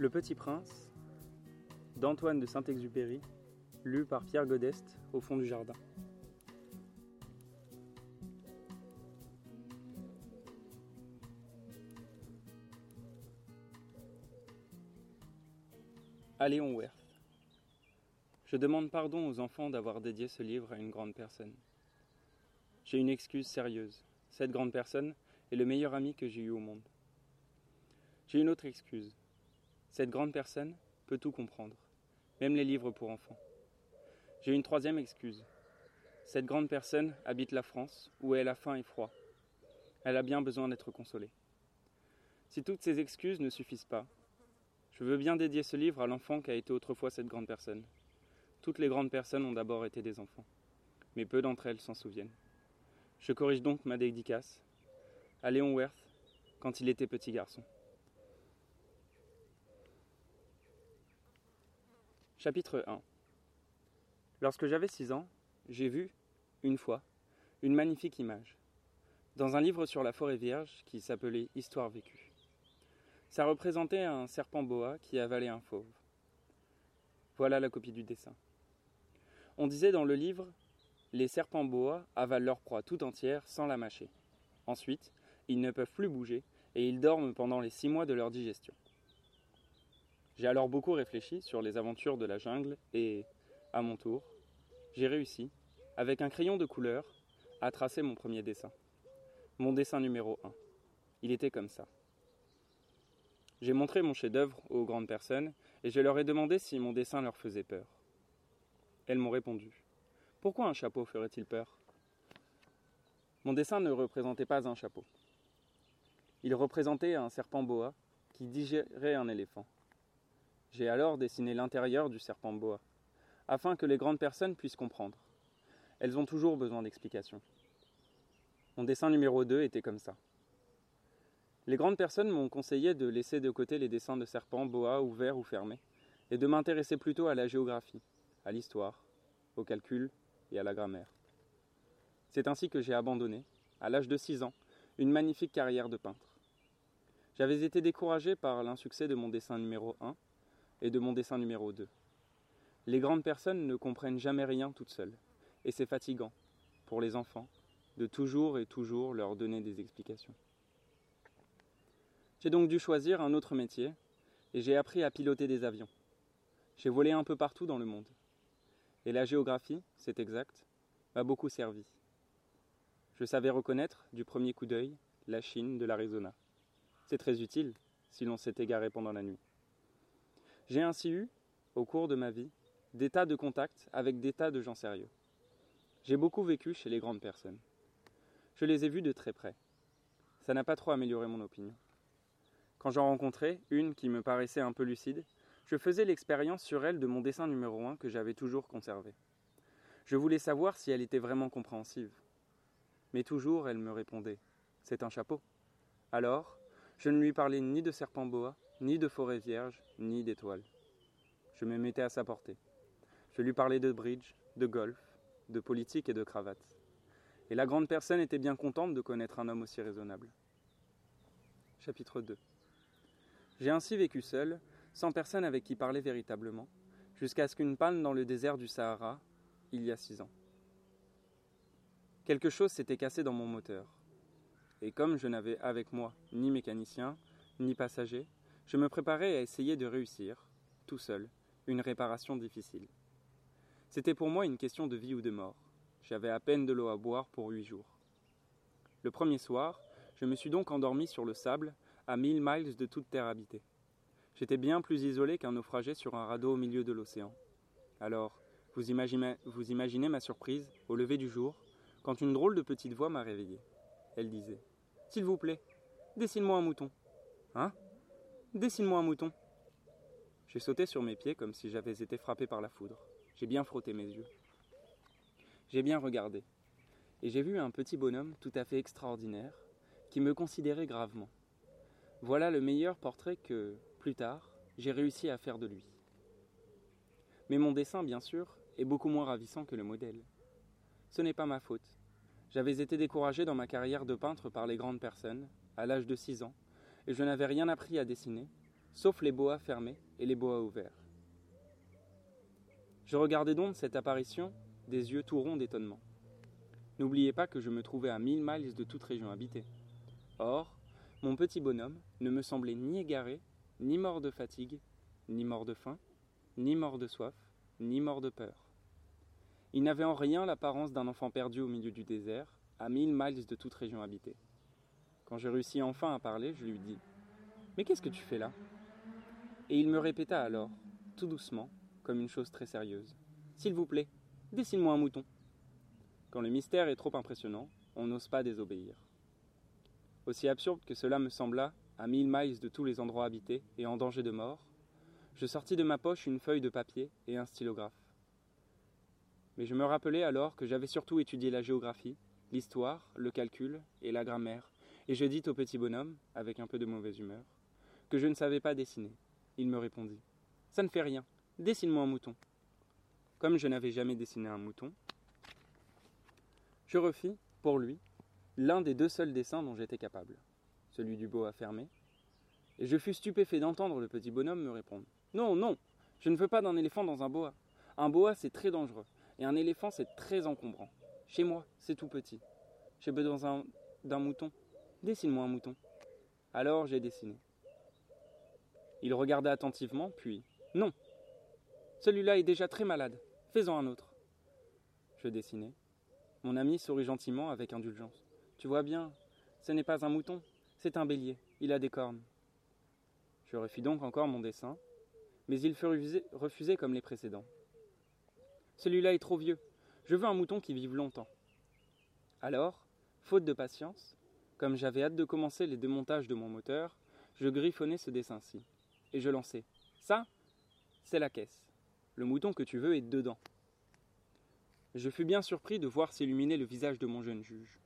Le Petit Prince d'Antoine de Saint-Exupéry, lu par Pierre Godeste au fond du jardin. À Léon Werth. Je demande pardon aux enfants d'avoir dédié ce livre à une grande personne. J'ai une excuse sérieuse. Cette grande personne est le meilleur ami que j'ai eu au monde. J'ai une autre excuse. Cette grande personne peut tout comprendre, même les livres pour enfants. J'ai une troisième excuse. Cette grande personne habite la France, où elle a faim et froid. Elle a bien besoin d'être consolée. Si toutes ces excuses ne suffisent pas, je veux bien dédier ce livre à l'enfant qui a été autrefois cette grande personne. Toutes les grandes personnes ont d'abord été des enfants, mais peu d'entre elles s'en souviennent. Je corrige donc ma dédicace à Léon Werth quand il était petit garçon. Chapitre 1 Lorsque j'avais six ans, j'ai vu, une fois, une magnifique image, dans un livre sur la forêt vierge qui s'appelait Histoire vécue. Ça représentait un serpent boa qui avalait un fauve. Voilà la copie du dessin. On disait dans le livre Les serpents boa avalent leur proie tout entière sans la mâcher. Ensuite, ils ne peuvent plus bouger et ils dorment pendant les six mois de leur digestion. J'ai alors beaucoup réfléchi sur les aventures de la jungle et, à mon tour, j'ai réussi, avec un crayon de couleur, à tracer mon premier dessin. Mon dessin numéro 1. Il était comme ça. J'ai montré mon chef-d'œuvre aux grandes personnes et je leur ai demandé si mon dessin leur faisait peur. Elles m'ont répondu. Pourquoi un chapeau ferait-il peur? Mon dessin ne représentait pas un chapeau. Il représentait un serpent boa qui digérait un éléphant. J'ai alors dessiné l'intérieur du serpent boa, afin que les grandes personnes puissent comprendre. Elles ont toujours besoin d'explications. Mon dessin numéro 2 était comme ça. Les grandes personnes m'ont conseillé de laisser de côté les dessins de serpents, boa, ouverts ou fermés, et de m'intéresser plutôt à la géographie, à l'histoire, au calcul et à la grammaire. C'est ainsi que j'ai abandonné, à l'âge de 6 ans, une magnifique carrière de peintre. J'avais été découragé par l'insuccès de mon dessin numéro 1 et de mon dessin numéro 2. Les grandes personnes ne comprennent jamais rien toutes seules, et c'est fatigant, pour les enfants, de toujours et toujours leur donner des explications. J'ai donc dû choisir un autre métier, et j'ai appris à piloter des avions. J'ai volé un peu partout dans le monde. Et la géographie, c'est exact, m'a beaucoup servi. Je savais reconnaître, du premier coup d'œil, la Chine de l'Arizona. C'est très utile si l'on s'est égaré pendant la nuit. J'ai ainsi eu, au cours de ma vie, des tas de contacts avec des tas de gens sérieux. J'ai beaucoup vécu chez les grandes personnes. Je les ai vus de très près. Ça n'a pas trop amélioré mon opinion. Quand j'en rencontrais une qui me paraissait un peu lucide, je faisais l'expérience sur elle de mon dessin numéro 1 que j'avais toujours conservé. Je voulais savoir si elle était vraiment compréhensive. Mais toujours elle me répondait C'est un chapeau. Alors, je ne lui parlais ni de serpent boa, ni de forêt vierge, ni d'étoiles. Je me mettais à sa portée. Je lui parlais de bridge, de golf, de politique et de cravate. Et la grande personne était bien contente de connaître un homme aussi raisonnable. Chapitre 2 J'ai ainsi vécu seul, sans personne avec qui parler véritablement, jusqu'à ce qu'une panne dans le désert du Sahara, il y a six ans. Quelque chose s'était cassé dans mon moteur. Et comme je n'avais avec moi ni mécanicien, ni passager, je me préparais à essayer de réussir, tout seul, une réparation difficile. C'était pour moi une question de vie ou de mort. J'avais à peine de l'eau à boire pour huit jours. Le premier soir, je me suis donc endormi sur le sable, à mille miles de toute terre habitée. J'étais bien plus isolé qu'un naufragé sur un radeau au milieu de l'océan. Alors, vous imaginez, ma surprise, au lever du jour, quand une drôle de petite voix m'a réveillé. Elle disait S'il vous plaît, dessine-moi un mouton. Hein? Dessine-moi un mouton. J'ai sauté sur mes pieds comme si j'avais été frappé par la foudre. J'ai bien frotté mes yeux. J'ai bien regardé. Et j'ai vu un petit bonhomme tout à fait extraordinaire qui me considérait gravement. Voilà le meilleur portrait que, plus tard, j'ai réussi à faire de lui. Mais mon dessin, bien sûr, est beaucoup moins ravissant que le modèle. Ce n'est pas ma faute. J'avais été découragé dans ma carrière de peintre par les grandes personnes, à l'âge de six ans, et je n'avais rien appris à dessiner, sauf les boas fermés et les boas ouverts. Je regardais donc cette apparition des yeux tout ronds d'étonnement. N'oubliez pas que je me trouvais à mille miles de toute région habitée. Or, mon petit bonhomme ne me semblait ni égaré, ni mort de fatigue, ni mort de faim, ni mort de soif, ni mort de peur. Il n'avait en rien l'apparence d'un enfant perdu au milieu du désert, à mille miles de toute région habitée. Quand je réussis enfin à parler, je lui dis Mais qu'est-ce que tu fais là? Et il me répéta alors, tout doucement, comme une chose très sérieuse S'il vous plaît, dessine-moi un mouton. Quand le mystère est trop impressionnant, on n'ose pas désobéir. Aussi absurde que cela me sembla, à mille miles de tous les endroits habités et en danger de mort, je sortis de ma poche une feuille de papier et un stylographe. Mais je me rappelai alors que j'avais surtout étudié la géographie, l'histoire, le calcul et la grammaire, et je dis au petit bonhomme, avec un peu de mauvaise humeur, que je ne savais pas dessiner. Il me répondit Ça ne fait rien, dessine-moi un mouton. Comme je n'avais jamais dessiné un mouton, je refis, pour lui, l'un des deux seuls dessins dont j'étais capable, celui du boa fermé, et je fus stupéfait d'entendre le petit bonhomme me répondre Non, non, je ne veux pas d'un éléphant dans un boa. Un boa, c'est très dangereux, et un éléphant, c'est très encombrant. Chez moi, c'est tout petit. J'ai besoin d'un mouton. Dessine-moi un mouton. Alors j'ai dessiné. Il regarda attentivement, puis Non. Celui-là est déjà très malade. Fais-en un autre. Je dessinai. Mon ami sourit gentiment avec indulgence. Tu vois bien, ce n'est pas un mouton, c'est un bélier. Il a des cornes. Je refis donc encore mon dessin, mais il fut refusé, refusé comme les précédents. Celui-là est trop vieux. Je veux un mouton qui vive longtemps. Alors, faute de patience, comme j'avais hâte de commencer les démontages de mon moteur, je griffonnai ce dessin-ci, et je lançai. Ça, c'est la caisse. Le mouton que tu veux est dedans. Je fus bien surpris de voir s'illuminer le visage de mon jeune juge.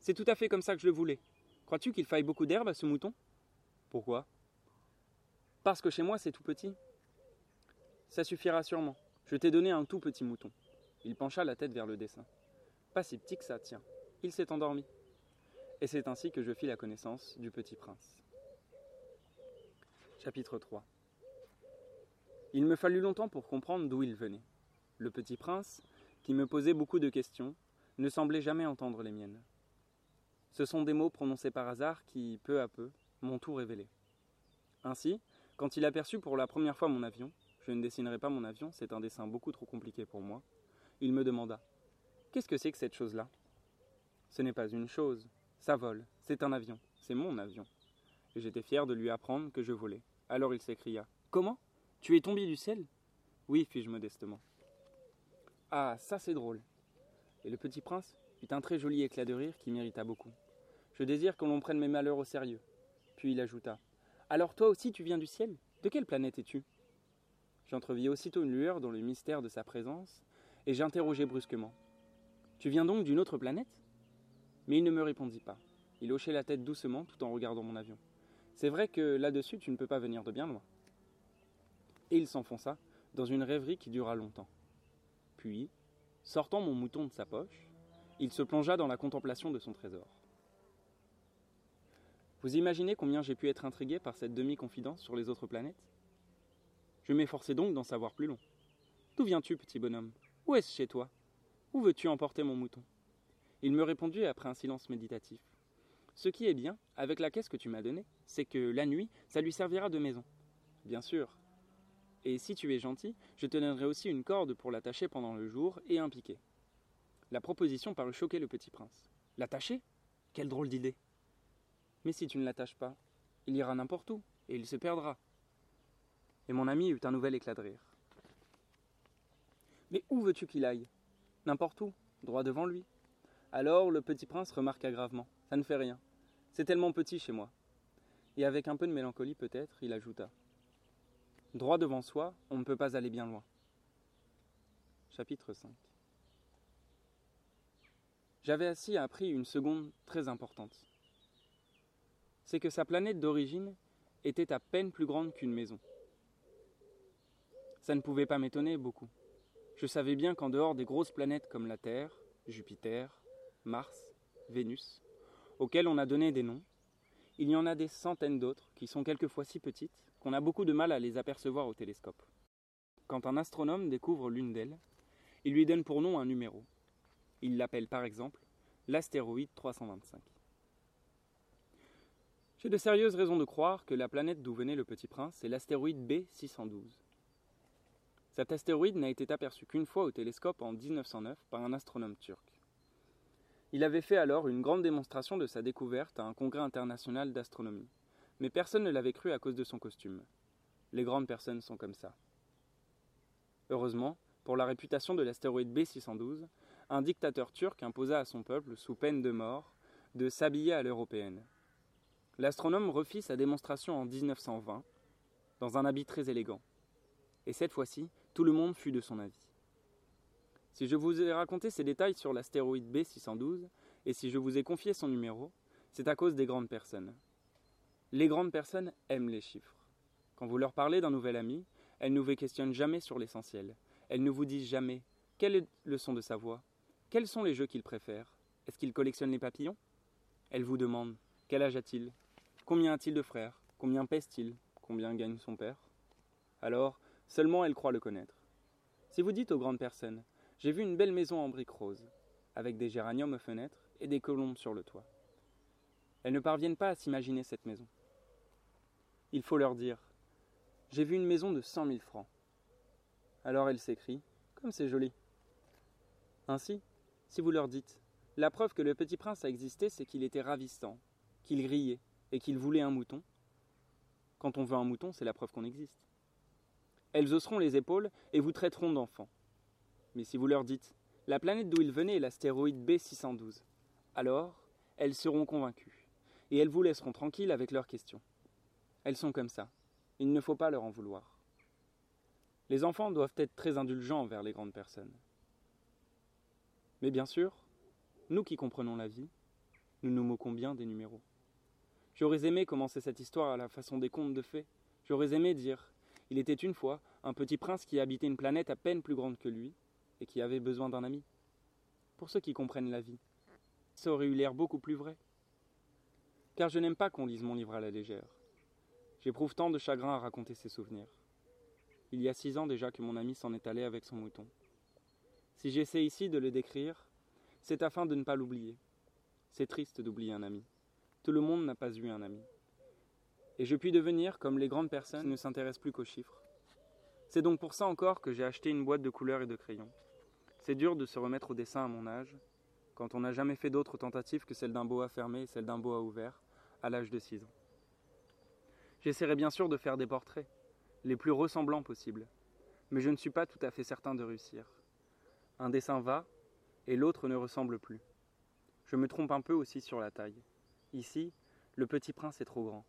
C'est tout à fait comme ça que je le voulais. Crois-tu qu'il faille beaucoup d'herbe à ce mouton? Pourquoi? Parce que chez moi c'est tout petit. Ça suffira sûrement. Je t'ai donné un tout petit mouton. Il pencha la tête vers le dessin. Pas si petit que ça, tiens. Il s'est endormi. Et c'est ainsi que je fis la connaissance du petit prince. Chapitre 3 Il me fallut longtemps pour comprendre d'où il venait. Le petit prince, qui me posait beaucoup de questions, ne semblait jamais entendre les miennes. Ce sont des mots prononcés par hasard qui, peu à peu, m'ont tout révélé. Ainsi, quand il aperçut pour la première fois mon avion, je ne dessinerai pas mon avion, c'est un dessin beaucoup trop compliqué pour moi, il me demanda Qu'est-ce que c'est que cette chose-là? Ce n'est pas une chose, ça vole, c'est un avion, c'est mon avion. Et j'étais fier de lui apprendre que je volais. Alors il s'écria Comment? Tu es tombé du ciel? Oui, fis-je modestement. Ah, ça c'est drôle. Et le petit prince eut un très joli éclat de rire qui m'irrita beaucoup. Je désire que l'on prenne mes malheurs au sérieux. Puis il ajouta Alors toi aussi tu viens du ciel? De quelle planète es-tu? J'entrevis aussitôt une lueur dans le mystère de sa présence, et j'interrogeai brusquement Tu viens donc d'une autre planète? Mais il ne me répondit pas. Il hochait la tête doucement tout en regardant mon avion. C'est vrai que là-dessus tu ne peux pas venir de bien loin. Et il s'enfonça dans une rêverie qui dura longtemps. Puis, sortant mon mouton de sa poche, il se plongea dans la contemplation de son trésor. Vous imaginez combien j'ai pu être intrigué par cette demi-confidence sur les autres planètes? Je m'efforçai donc d'en savoir plus long. D'où viens-tu, petit bonhomme? Où est-ce chez toi? Où veux-tu emporter mon mouton? Il me répondit après un silence méditatif. Ce qui est bien, avec la caisse que tu m'as donnée, c'est que la nuit, ça lui servira de maison. Bien sûr. Et si tu es gentil, je te donnerai aussi une corde pour l'attacher pendant le jour et un piquet. La proposition parut choquer le petit prince. L'attacher? Quelle drôle d'idée Mais si tu ne l'attaches pas, il ira n'importe où, et il se perdra. Et mon ami eut un nouvel éclat de rire. Mais où veux-tu qu'il aille? N'importe où, droit devant lui. Alors le petit prince remarqua gravement. Ça ne fait rien. C'est tellement petit chez moi. Et avec un peu de mélancolie peut-être, il ajouta. Droit devant soi, on ne peut pas aller bien loin. Chapitre 5 J'avais ainsi appris une seconde très importante. C'est que sa planète d'origine était à peine plus grande qu'une maison. Ça ne pouvait pas m'étonner beaucoup. Je savais bien qu'en dehors des grosses planètes comme la Terre, Jupiter, Mars, Vénus, auxquels on a donné des noms, il y en a des centaines d'autres qui sont quelquefois si petites qu'on a beaucoup de mal à les apercevoir au télescope. Quand un astronome découvre l'une d'elles, il lui donne pour nom un numéro. Il l'appelle par exemple l'astéroïde 325. J'ai de sérieuses raisons de croire que la planète d'où venait le Petit Prince est l'astéroïde B612. Cet astéroïde n'a été aperçu qu'une fois au télescope en 1909 par un astronome turc. Il avait fait alors une grande démonstration de sa découverte à un congrès international d'astronomie, mais personne ne l'avait cru à cause de son costume. Les grandes personnes sont comme ça. Heureusement, pour la réputation de l'astéroïde B612, un dictateur turc imposa à son peuple, sous peine de mort, de s'habiller à l'européenne. L'astronome refit sa démonstration en 1920, dans un habit très élégant. Et cette fois-ci, tout le monde fut de son avis. Si je vous ai raconté ces détails sur l'astéroïde B612, et si je vous ai confié son numéro, c'est à cause des grandes personnes. Les grandes personnes aiment les chiffres. Quand vous leur parlez d'un nouvel ami, elles ne vous questionnent jamais sur l'essentiel. Elles ne vous disent jamais quel est le son de sa voix, quels sont les jeux qu'il préfère, est-ce qu'il collectionne les papillons? Elles vous demandent quel âge a-t-il, combien a-t-il de frères, combien pèse-t-il, combien gagne son père? Alors, seulement elles croient le connaître. Si vous dites aux grandes personnes j'ai vu une belle maison en briques roses, avec des géraniums aux fenêtres et des colombes sur le toit. Elles ne parviennent pas à s'imaginer cette maison. Il faut leur dire J'ai vu une maison de cent mille francs. Alors elles s'écrient Comme c'est joli. Ainsi, si vous leur dites La preuve que le petit prince a existé, c'est qu'il était ravissant, qu'il grillait et qu'il voulait un mouton. Quand on veut un mouton, c'est la preuve qu'on existe. Elles hausseront les épaules et vous traiteront d'enfant. Mais si vous leur dites la planète d'où ils venaient est l'astéroïde B612, alors elles seront convaincues, et elles vous laisseront tranquille avec leurs questions. Elles sont comme ça, il ne faut pas leur en vouloir. Les enfants doivent être très indulgents envers les grandes personnes. Mais bien sûr, nous qui comprenons la vie, nous nous moquons bien des numéros. J'aurais aimé commencer cette histoire à la façon des contes de fées. J'aurais aimé dire Il était une fois un petit prince qui habitait une planète à peine plus grande que lui, et qui avait besoin d'un ami. Pour ceux qui comprennent la vie, ça aurait eu l'air beaucoup plus vrai. Car je n'aime pas qu'on lise mon livre à la légère. J'éprouve tant de chagrin à raconter ces souvenirs. Il y a six ans déjà que mon ami s'en est allé avec son mouton. Si j'essaie ici de le décrire, c'est afin de ne pas l'oublier. C'est triste d'oublier un ami. Tout le monde n'a pas eu un ami. Et je puis devenir comme les grandes personnes qui ne s'intéressent plus qu'aux chiffres. C'est donc pour ça encore que j'ai acheté une boîte de couleurs et de crayons. C'est dur de se remettre au dessin à mon âge, quand on n'a jamais fait d'autres tentatives que celle d'un boa fermé et celle d'un boa ouvert, à l'âge de 6 ans. J'essaierai bien sûr de faire des portraits, les plus ressemblants possibles, mais je ne suis pas tout à fait certain de réussir. Un dessin va, et l'autre ne ressemble plus. Je me trompe un peu aussi sur la taille. Ici, le petit prince est trop grand.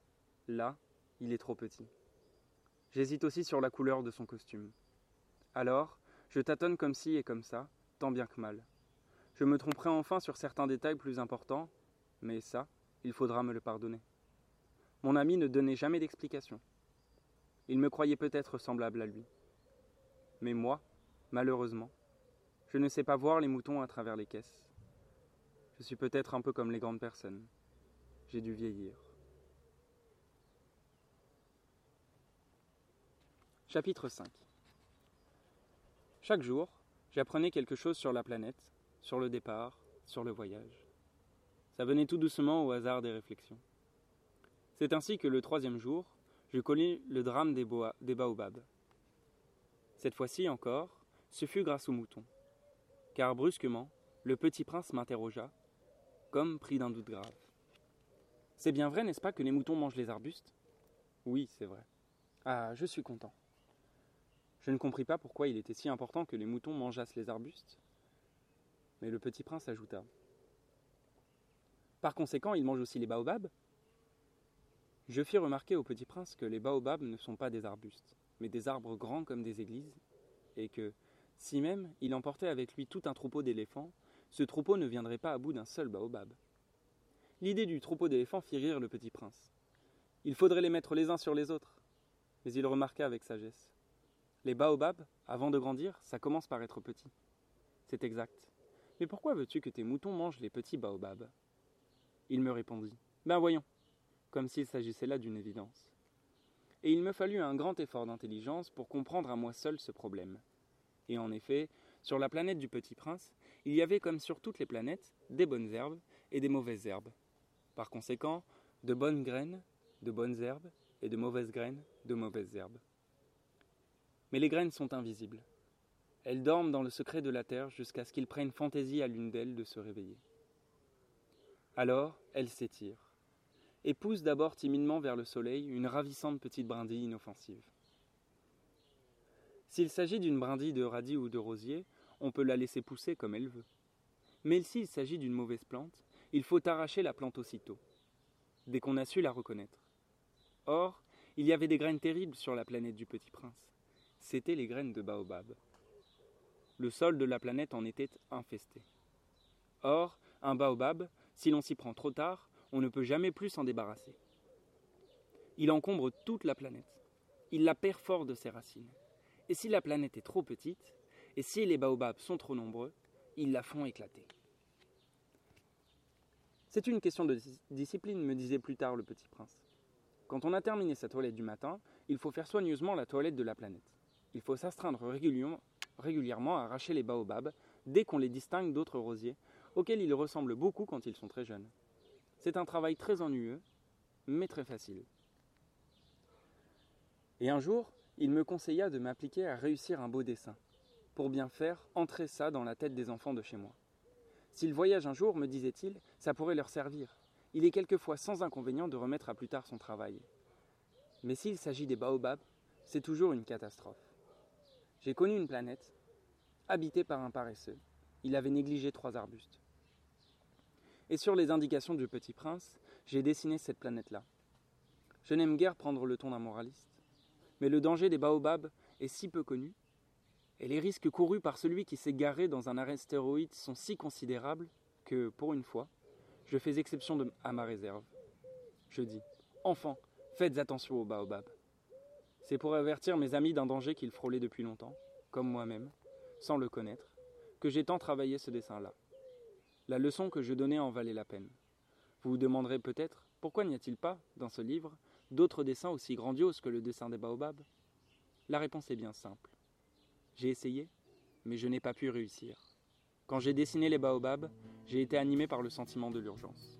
Là, il est trop petit. J'hésite aussi sur la couleur de son costume. Alors, je tâtonne comme ci et comme ça, tant bien que mal. Je me tromperai enfin sur certains détails plus importants, mais ça, il faudra me le pardonner. Mon ami ne donnait jamais d'explication. Il me croyait peut-être semblable à lui. Mais moi, malheureusement, je ne sais pas voir les moutons à travers les caisses. Je suis peut-être un peu comme les grandes personnes. J'ai dû vieillir. Chapitre 5 chaque jour, j'apprenais quelque chose sur la planète, sur le départ, sur le voyage. Ça venait tout doucement au hasard des réflexions. C'est ainsi que le troisième jour, je connus le drame des, baobabs. Cette fois-ci encore, ce fut grâce aux moutons. Car brusquement, le petit prince m'interrogea, comme pris d'un doute grave. C'est bien vrai, n'est-ce pas, que les moutons mangent les arbustes? Oui, c'est vrai. Ah, je suis content. Je ne compris pas pourquoi il était si important que les moutons mangeassent les arbustes. Mais le petit prince ajouta Par conséquent, ils mangent aussi les baobabs Je fis remarquer au petit prince que les baobabs ne sont pas des arbustes, mais des arbres grands comme des églises, et que, si même il emportait avec lui tout un troupeau d'éléphants, ce troupeau ne viendrait pas à bout d'un seul baobab. L'idée du troupeau d'éléphants fit rire le petit prince. Il faudrait les mettre les uns sur les autres. Mais il remarqua avec sagesse. Les baobabs, avant de grandir, ça commence par être petit. C'est exact. Mais pourquoi veux-tu que tes moutons mangent les petits baobabs? Il me répondit. Ben voyons. comme s'il s'agissait là d'une évidence. Et il me fallut un grand effort d'intelligence pour comprendre à moi seul ce problème. Et en effet, sur la planète du Petit Prince, il y avait comme sur toutes les planètes des bonnes herbes et des mauvaises herbes. Par conséquent, de bonnes graines, de bonnes herbes, et de mauvaises graines, de mauvaises herbes. Mais les graines sont invisibles. Elles dorment dans le secret de la terre jusqu'à ce qu'il prenne fantaisie à l'une d'elles de se réveiller. Alors, elles s'étirent, et poussent d'abord timidement vers le soleil une ravissante petite brindille inoffensive. S'il s'agit d'une brindille de radis ou de rosier, on peut la laisser pousser comme elle veut. Mais s'il s'agit d'une mauvaise plante, il faut arracher la plante aussitôt, dès qu'on a su la reconnaître. Or, il y avait des graines terribles sur la planète du Petit Prince. C'étaient les graines de baobab. Le sol de la planète en était infesté. Or, un baobab, si l'on s'y prend trop tard, on ne peut jamais plus s'en débarrasser. Il encombre toute la planète. Il la perfore de ses racines. Et si la planète est trop petite, et si les baobabs sont trop nombreux, ils la font éclater. C'est une question de discipline, me disait plus tard le petit prince. Quand on a terminé sa toilette du matin, il faut faire soigneusement la toilette de la planète. Il faut s'astreindre régulièrement, à arracher les baobabs dès qu'on les distingue d'autres rosiers, auxquels ils ressemblent beaucoup quand ils sont très jeunes. C'est un travail très ennuyeux, mais très facile. Et un jour, il me conseilla de m'appliquer à réussir un beau dessin, pour bien faire entrer ça dans la tête des enfants de chez moi. S'ils voyagent un jour, me disait-il, ça pourrait leur servir. Il est quelquefois sans inconvénient de remettre à plus tard son travail. Mais s'il s'agit des baobabs, c'est toujours une catastrophe. J'ai connu une planète, habitée par un paresseux. Il avait négligé trois arbustes. Et sur les indications du petit prince, j'ai dessiné cette planète-là. Je n'aime guère prendre le ton d'un moraliste, mais le danger des baobabs est si peu connu, et les risques courus par celui qui s'est garé dans un astéroïde sont si considérables que, pour une fois, je fais exception à ma réserve. Je dis Enfants, faites attention aux baobabs. C'est pour avertir mes amis d'un danger qu'ils frôlaient depuis longtemps, comme moi-même, sans le connaître, que j'ai tant travaillé ce dessin-là. La leçon que je donnais en valait la peine. Vous vous demanderez peut-être pourquoi n'y a-t-il pas, dans ce livre, d'autres dessins aussi grandioses que le dessin des baobabs? La réponse est bien simple. J'ai essayé, mais je n'ai pas pu réussir. Quand j'ai dessiné les baobabs, j'ai été animé par le sentiment de l'urgence.